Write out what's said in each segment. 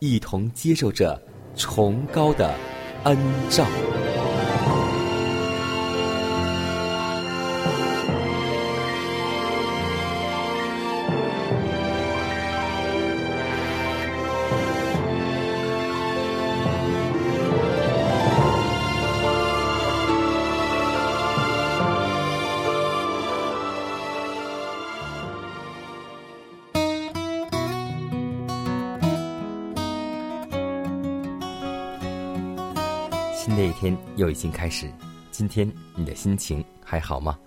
一同接受着崇高的恩照。已经开始，今天你的心情还好吗？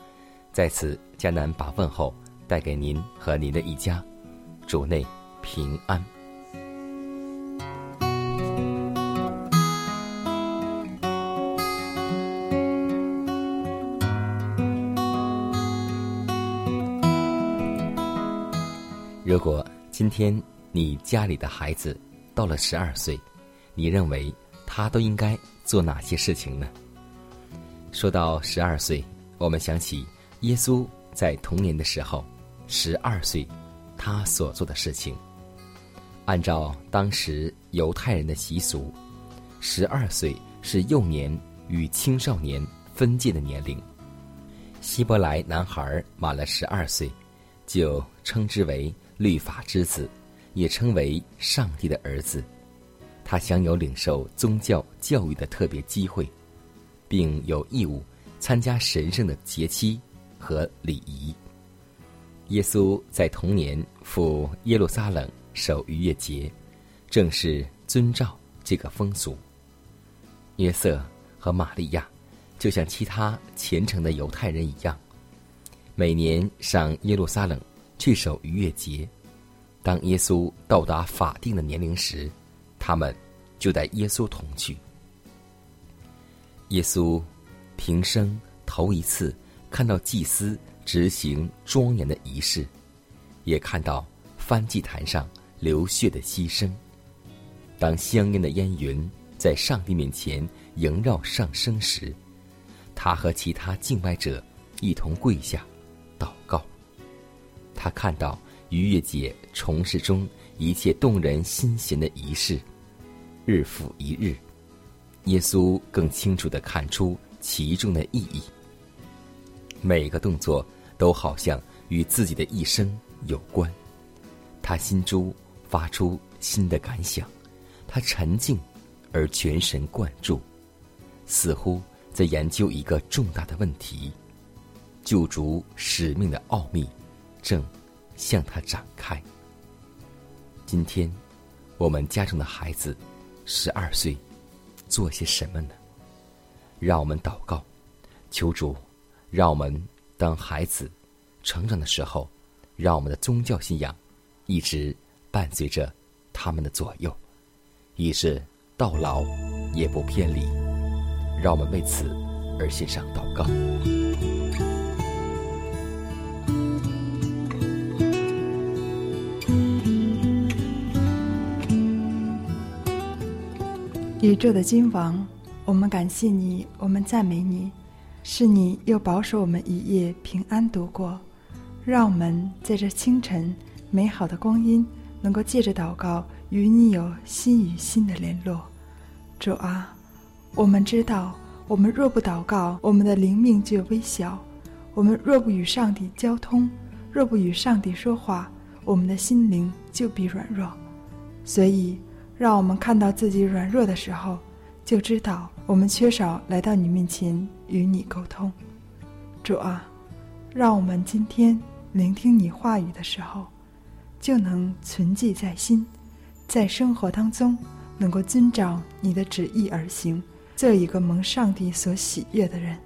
在此，迦南把问候带给您和您的一家，主内平安。如果今天你家里的孩子到了十二岁，你认为他都应该做哪些事情呢？说到十二岁，我们想起耶稣在童年的时候，十二岁，他所做的事情。按照当时犹太人的习俗，十二岁是幼年与青少年分界的年龄。希伯来男孩满了十二岁，就称之为律法之子，也称为上帝的儿子。他享有领受宗教教育的特别机会，并有义务参加神圣的节期和礼仪。耶稣在童年赴耶路撒冷守逾越节，正是遵照这个风俗。约瑟和玛利亚就像其他虔诚的犹太人一样，每年上耶路撒冷去守逾越节。当耶稣到达法定的年龄时，他们就带耶稣同去。耶稣平生头一次看到祭司执行庄严的仪式，也看到翻祭坛上流血的牺牲。当香烟的烟云在上帝面前萦绕上升时，他和其他敬拜者一同跪下祷告。他看到逾越节重事中一切动人心弦的仪式。日复一日，耶稣更清楚的看出其中的意义。每个动作都好像与自己的一生有关。他心中发出新的感想，他沉静而全神贯注，似乎在研究一个重大的问题。救主使命的奥秘正向他展开。今天，我们家中的孩子。十二岁，做些什么呢？让我们祷告，求主，让我们当孩子成长的时候，让我们的宗教信仰一直伴随着他们的左右，以致到老也不偏离。让我们为此而献上祷告。宇宙的君王，我们感谢你，我们赞美你，是你又保守我们一夜平安度过，让我们在这清晨美好的光阴，能够借着祷告与你有心与心的联络。主啊，我们知道我们若不祷告，我们的灵命就微小；我们若不与上帝交通，若不与上帝说话，我们的心灵就必软弱。所以，让我们看到自己软弱的时候，就知道我们缺少来到你面前与你沟通。主啊，让我们今天聆听你话语的时候，就能存记在心，在生活当中能够遵照你的旨意而行。做一个蒙上帝所喜悦的人，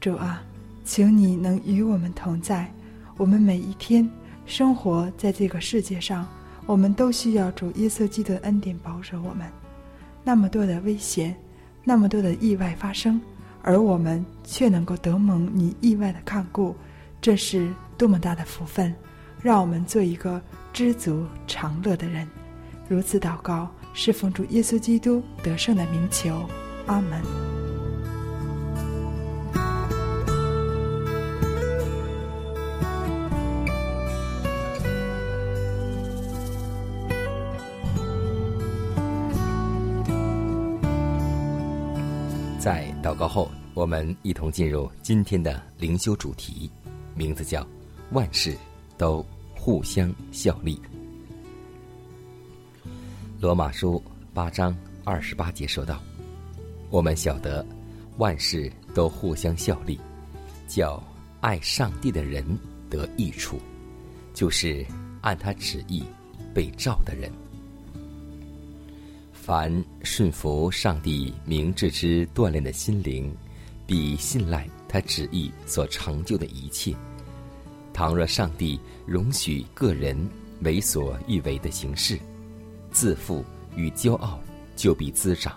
主啊，请你能与我们同在。我们每一天生活在这个世界上，我们都需要主耶稣基督的恩典保守我们。那么多的危险，那么多的意外发生，而我们却能够得蒙你意外的看顾，这是多么大的福分！让我们做一个知足常乐的人。如此祷告，是奉主耶稣基督得胜的名求。阿门。祷告后，我们一同进入今天的灵修主题，名字叫“万事都互相效力”。罗马书八章二十八节说道。我们晓得，万事都互相效力，叫爱上帝的人得益处，就是按他旨意被召的人。凡顺服上帝明智之锻炼的心灵，必信赖他旨意所成就的一切。倘若上帝容许个人为所欲为的形式，自负与骄傲就必滋长。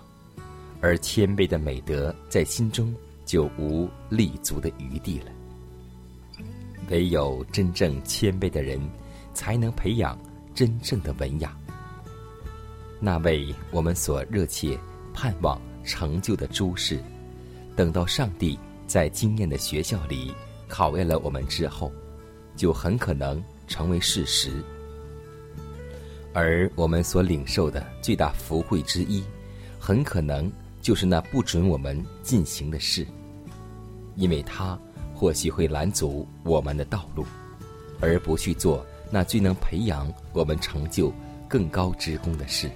而谦卑的美德在心中就无立足的余地了。唯有真正谦卑的人，才能培养真正的文雅。那位我们所热切盼望成就的诸事，等到上帝在经验的学校里考验了我们之后，就很可能成为事实。而我们所领受的最大福慧之一，很可能。就是那不准我们进行的事，因为它或许会拦阻我们的道路，而不去做那最能培养我们成就更高职功的事。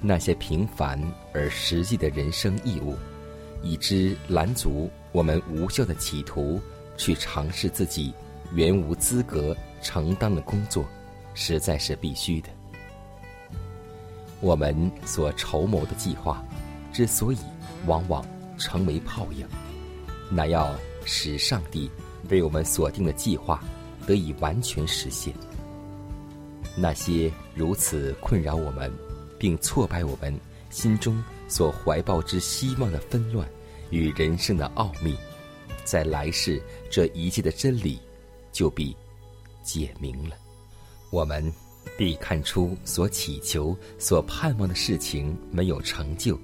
那些平凡而实际的人生义务，以之拦阻我们无效的企图去尝试自己原无资格承担的工作，实在是必须的。我们所筹谋的计划。之所以往往成为泡影，那要使上帝为我们所定的计划得以完全实现。那些如此困扰我们，并挫败我们心中所怀抱之希望的纷乱与人生的奥秘，在来世这一切的真理就必解明了。我们必看出所祈求、所盼望的事情没有成就。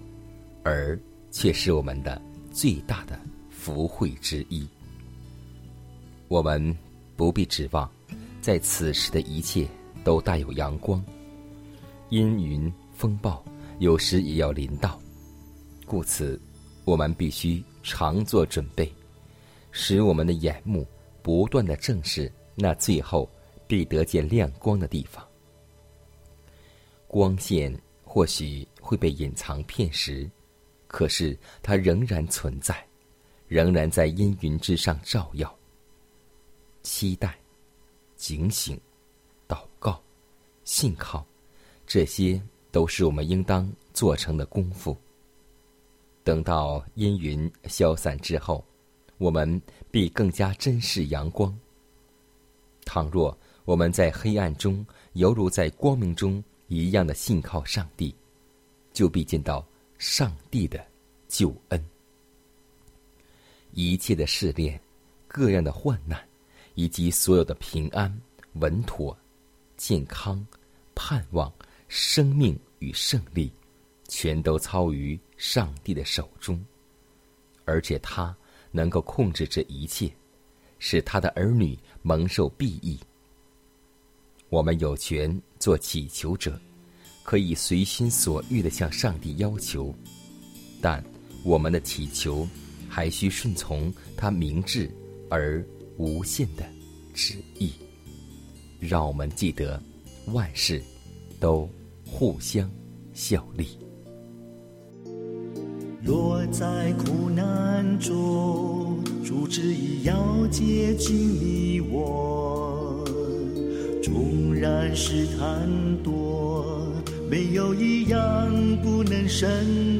而却是我们的最大的福慧之一。我们不必指望在此时的一切都带有阳光，阴云风暴有时也要临到，故此我们必须常做准备，使我们的眼目不断的正视那最后必得见亮光的地方。光线或许会被隐藏片时。可是，它仍然存在，仍然在阴云之上照耀。期待、警醒、祷告、信靠，这些都是我们应当做成的功夫。等到阴云消散之后，我们必更加珍视阳光。倘若我们在黑暗中犹如在光明中一样的信靠上帝，就必见到。上帝的救恩，一切的试炼、各样的患难，以及所有的平安、稳妥、健康、盼望、生命与胜利，全都操于上帝的手中，而且他能够控制这一切，使他的儿女蒙受裨益。我们有权做祈求者。可以随心所欲的向上帝要求，但我们的祈求还需顺从他明智而无限的旨意。让我们记得，万事都互相效力。落在苦难中，主旨意要接近你我。纵然试探多，没有一样不能胜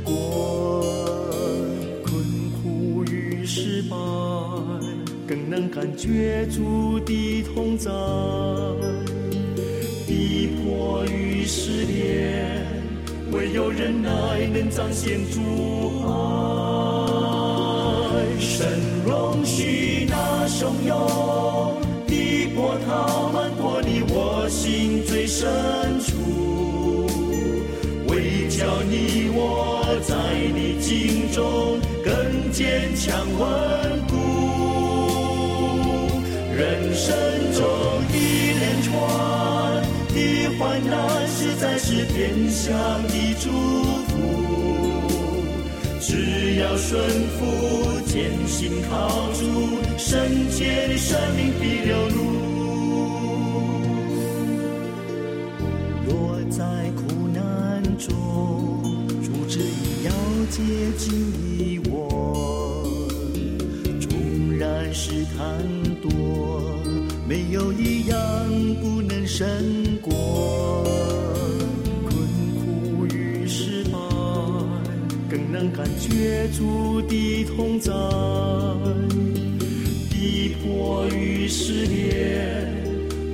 过。困苦与失败，更能感觉主的同在。逼迫与失恋。唯有忍耐能彰显主爱，神容许那汹涌的波涛漫过你我心最深处，为叫你我在你境中更坚强稳天下的祝福，只要顺服，坚信靠主，圣洁的生命必流露。若在苦难中，主旨意要接近你我，纵然试探多，没有一样不能胜过。能感觉主的同在，逼迫与失恋，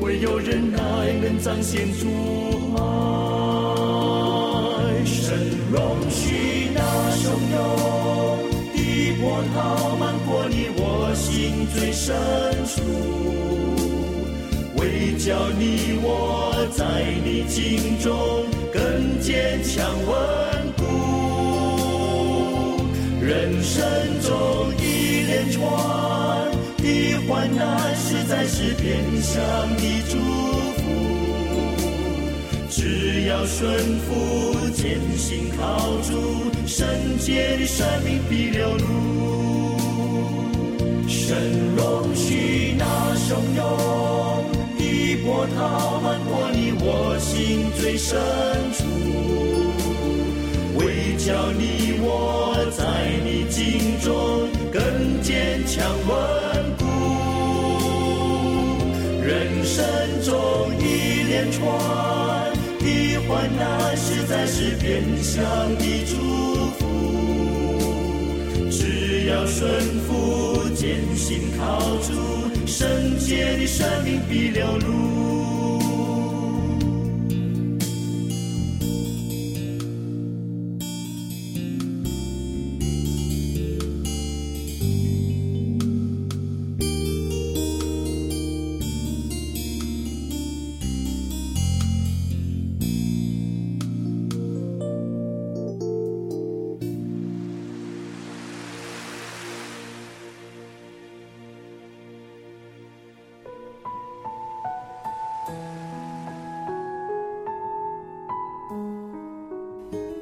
唯有忍耐能彰显主爱。神容许那汹涌的波涛漫过你我心最深处，为叫你我在你境中更坚强稳。人生中一连串的患难，实在是变相的祝福。只要顺服，坚信靠主，圣洁的生命必流露。神容许那汹涌的波涛漫过你我心最深处，为叫你我。在你境中更坚强稳固，人生中一连串的患难，实在是变相的祝福。只要顺服，坚信靠主，圣洁的生命必流露。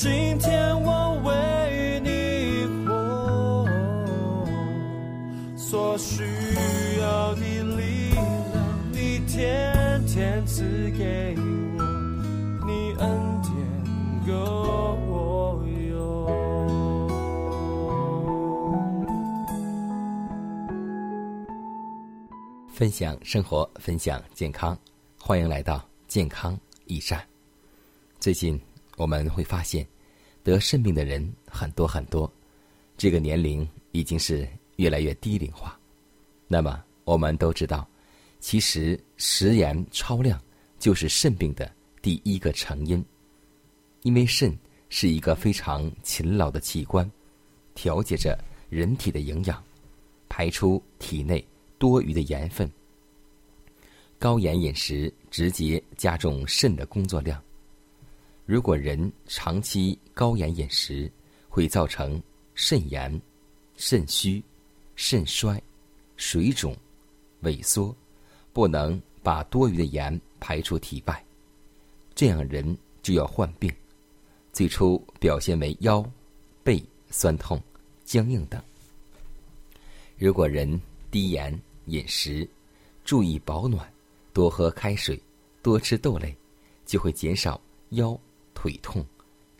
今天我为你活，所需要的力量，你天天赐给我，你恩典够我用。分享生活，分享健康，欢迎来到健康驿站。最近我们会发现，得肾病的人很多很多，这个年龄已经是越来越低龄化。那么我们都知道，其实食盐超量就是肾病的第一个成因，因为肾是一个非常勤劳的器官，调节着人体的营养，排出体内多余的盐分。高盐饮食直接加重肾的工作量。如果人长期高盐饮食，会造成肾炎、肾虚、肾衰、水肿、萎缩，不能把多余的盐排出体外，这样人就要患病。最初表现为腰、背酸痛、僵硬等。如果人低盐饮食，注意保暖，多喝开水，多吃豆类，就会减少腰、腿痛、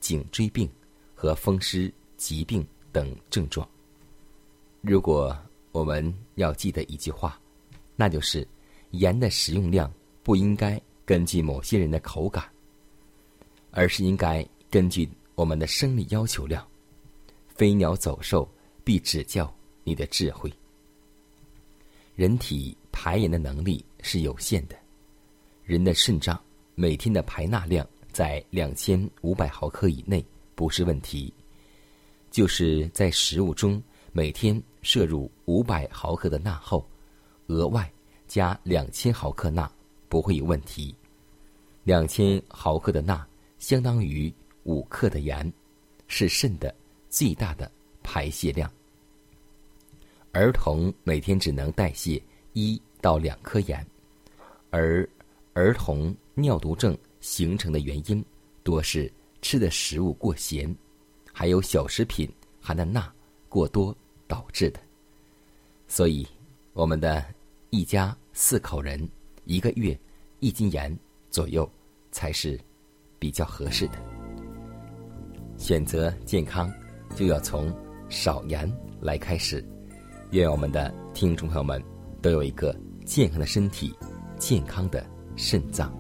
颈椎病和风湿疾病等症状。如果我们要记得一句话，那就是盐的食用量不应该根据某些人的口感，而是应该根据我们的生理要求量。飞鸟走兽必指教你的智慧。人体排盐的能力是有限的，人的肾脏每天的排钠量在两千五百毫克以内不是问题，就是在食物中每天摄入五百毫克的钠后，额外加两千毫克钠不会有问题。两千毫克的钠相当于五克的盐，是肾的最大的排泄量。儿童每天只能代谢一到两颗盐，而儿童尿毒症形成的原因多是吃的食物过咸，还有小食品含的钠过多导致的。所以，我们的一家四口人一个月一斤盐左右才是比较合适的。选择健康，就要从少盐来开始。愿我们的听众朋友们都有一个健康的身体，健康的肾脏。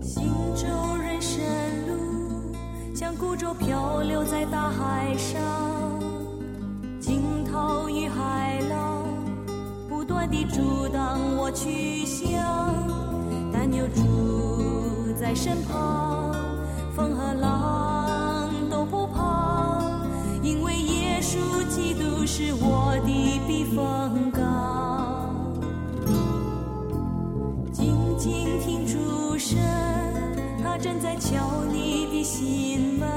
行舟人生路，像孤舟漂流在大海上，惊涛与海浪不断地阻挡我去向，但有主在身旁，风和浪都不怕，因为耶稣基督是我的避风港。静静听，正在敲你的心门。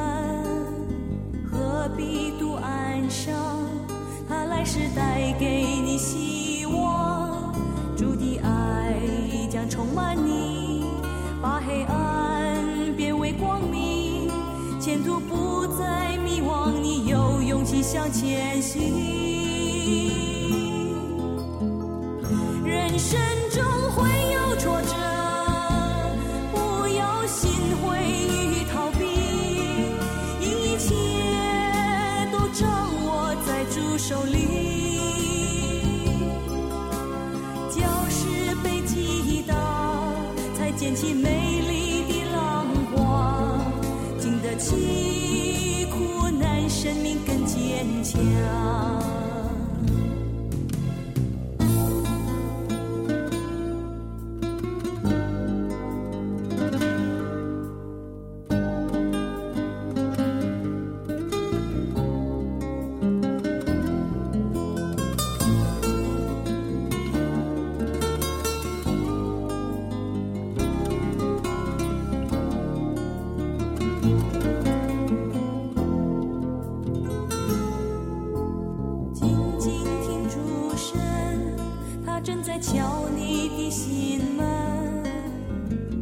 何必独安伤？他来时带给你希望。主的爱将充满你，把黑暗变为光明，前途不再迷惘，你有勇气向前行。在敲你的心门，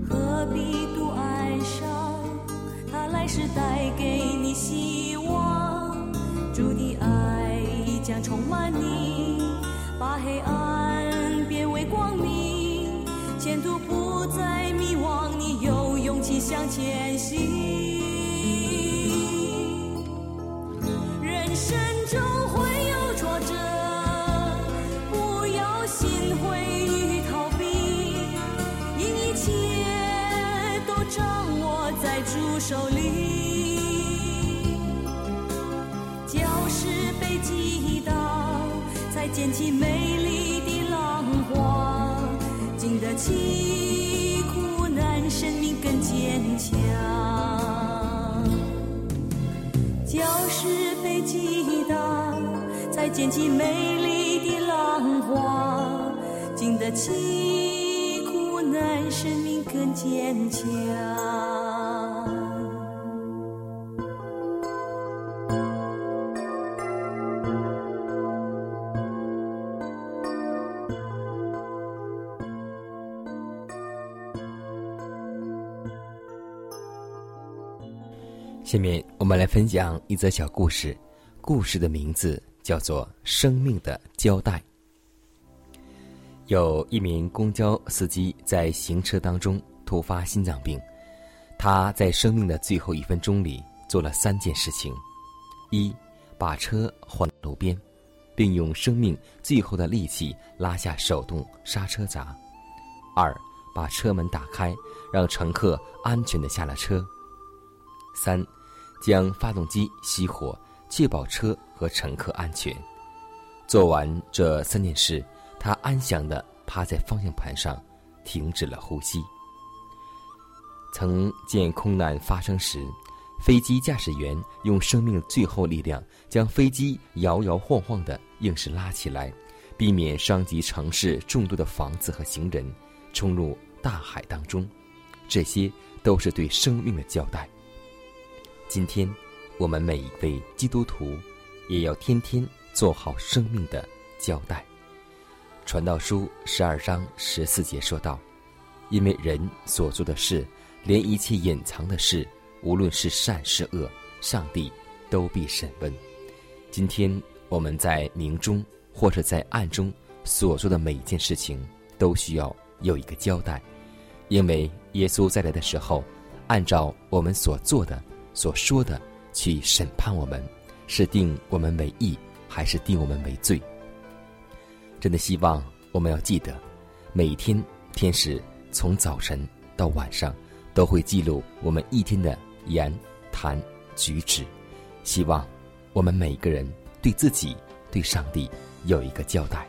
何必独哀伤？他来世带给你希望，主的爱将充满你，把黑暗变为光明，前途不再迷惘，你有勇气向前行。手里，教室被击倒，才捡起美丽的浪花，经得起苦难，生命更坚强。礁石被击打，才捡起美丽的浪花，经得起苦难，生命更坚强。下面我们来分享一则小故事，故事的名字叫做《生命的交代》。有一名公交司机在行车当中突发心脏病，他在生命的最后一分钟里做了三件事情：一，把车换路边，并用生命最后的力气拉下手动刹车闸；二，把车门打开，让乘客安全的下了车；三。将发动机熄火，确保车和乘客安全。做完这三件事，他安详地趴在方向盘上，停止了呼吸。曾见空难发生时，飞机驾驶员用生命最后力量将飞机摇摇晃晃地硬是拉起来，避免伤及城市众多的房子和行人，冲入大海当中。这些都是对生命的交代。今天，我们每一位基督徒，也要天天做好生命的交代。传道书十二章十四节说道：“因为人所做的事，连一切隐藏的事，无论是善是恶，上帝都必审问。”今天我们在明中或者在暗中所做的每一件事情，都需要有一个交代，因为耶稣再来的时候，按照我们所做的。所说的去审判我们，是定我们为义，还是定我们为罪？真的希望我们要记得，每天天使从早晨到晚上都会记录我们一天的言谈举止。希望我们每个人对自己、对上帝有一个交代。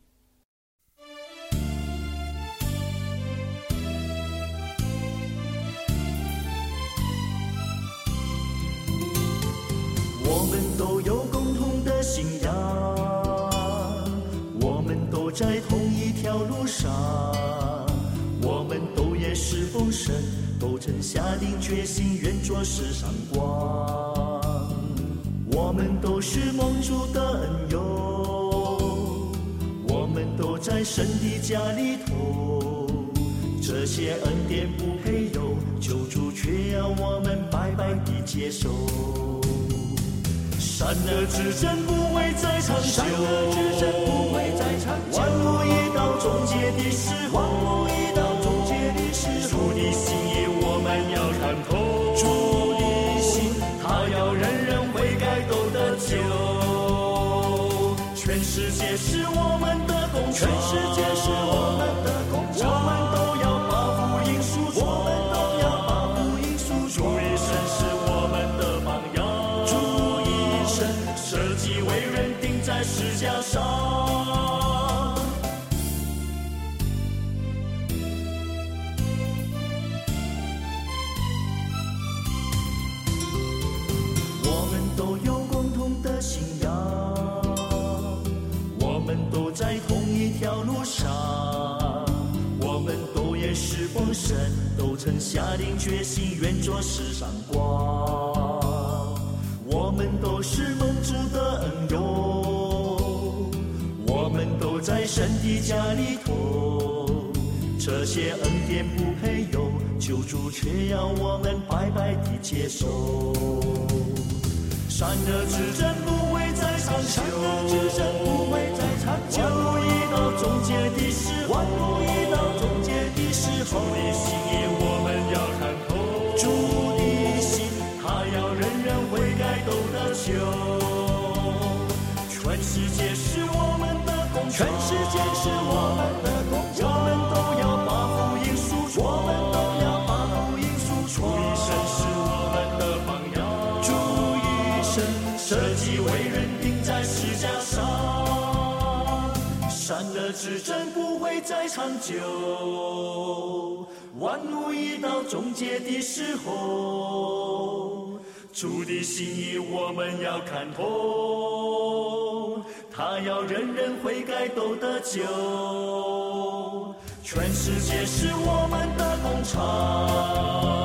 神，都曾下定决心，愿做世上光。我们都是蒙主的恩友，我们都在神的家里头，这些恩典不配有，救主却要我们白白的接受。善恶之争不会再长久，善恶之争不会再长久。万物已到终结的时候，万物家里头，这些恩典不配有，救主却要我们白白的接受。善恶之争不会再长久，善恶之争不会再长久。万物一到终结的时候，万物已到终结的时候。善恶之争不会再长久，万物已到终结的时候。主的心意我们要看透，他要人人悔改都得救。全世界是我们的工厂，